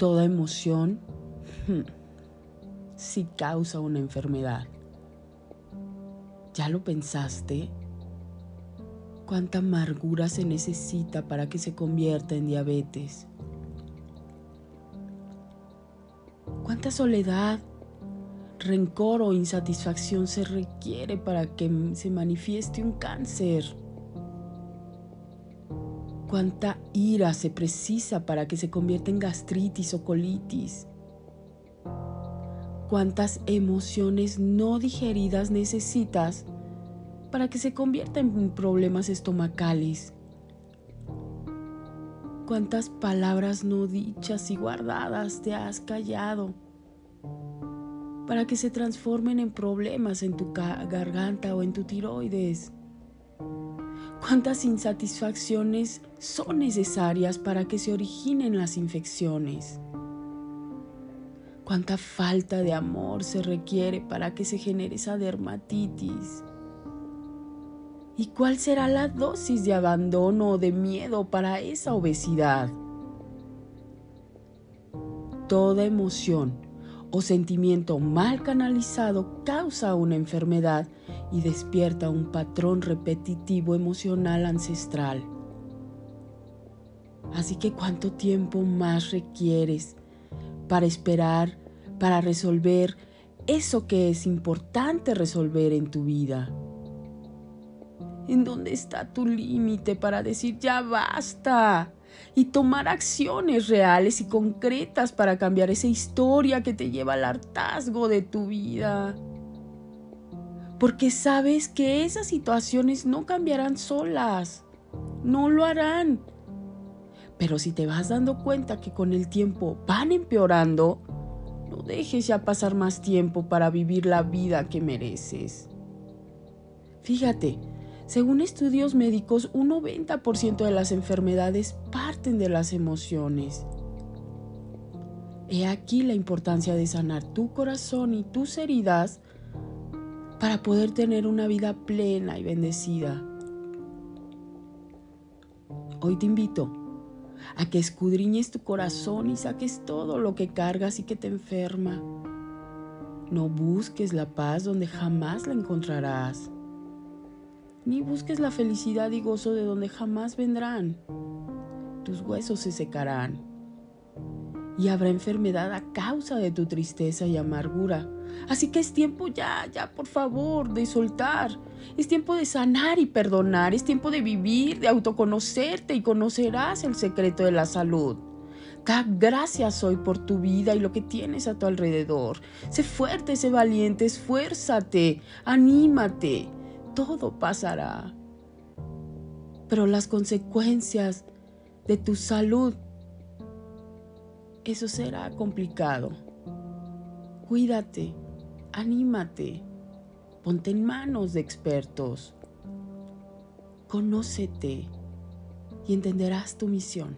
Toda emoción hmm, sí causa una enfermedad. ¿Ya lo pensaste? ¿Cuánta amargura se necesita para que se convierta en diabetes? ¿Cuánta soledad, rencor o insatisfacción se requiere para que se manifieste un cáncer? ¿Cuánta ira se precisa para que se convierta en gastritis o colitis? ¿Cuántas emociones no digeridas necesitas para que se convierta en problemas estomacales. ¿Cuántas palabras no dichas y guardadas te has callado para que se transformen en problemas en tu garganta o en tu tiroides? ¿Cuántas insatisfacciones son necesarias para que se originen las infecciones? ¿Cuánta falta de amor se requiere para que se genere esa dermatitis? ¿Y cuál será la dosis de abandono o de miedo para esa obesidad? Toda emoción o sentimiento mal canalizado causa una enfermedad y despierta un patrón repetitivo emocional ancestral. Así que ¿cuánto tiempo más requieres para esperar, para resolver eso que es importante resolver en tu vida? ¿En dónde está tu límite para decir ya basta? Y tomar acciones reales y concretas para cambiar esa historia que te lleva al hartazgo de tu vida. Porque sabes que esas situaciones no cambiarán solas. No lo harán. Pero si te vas dando cuenta que con el tiempo van empeorando, no dejes ya pasar más tiempo para vivir la vida que mereces. Fíjate, según estudios médicos, un 90% de las enfermedades parten de las emociones. He aquí la importancia de sanar tu corazón y tus heridas para poder tener una vida plena y bendecida. Hoy te invito a que escudriñes tu corazón y saques todo lo que cargas y que te enferma. No busques la paz donde jamás la encontrarás ni busques la felicidad y gozo de donde jamás vendrán. Tus huesos se secarán y habrá enfermedad a causa de tu tristeza y amargura. Así que es tiempo ya, ya por favor, de soltar. Es tiempo de sanar y perdonar. Es tiempo de vivir, de autoconocerte y conocerás el secreto de la salud. Da gracias hoy por tu vida y lo que tienes a tu alrededor. Sé fuerte, sé valiente, esfuérzate, anímate todo pasará. Pero las consecuencias de tu salud, eso será complicado. Cuídate, anímate, ponte en manos de expertos. Conócete y entenderás tu misión.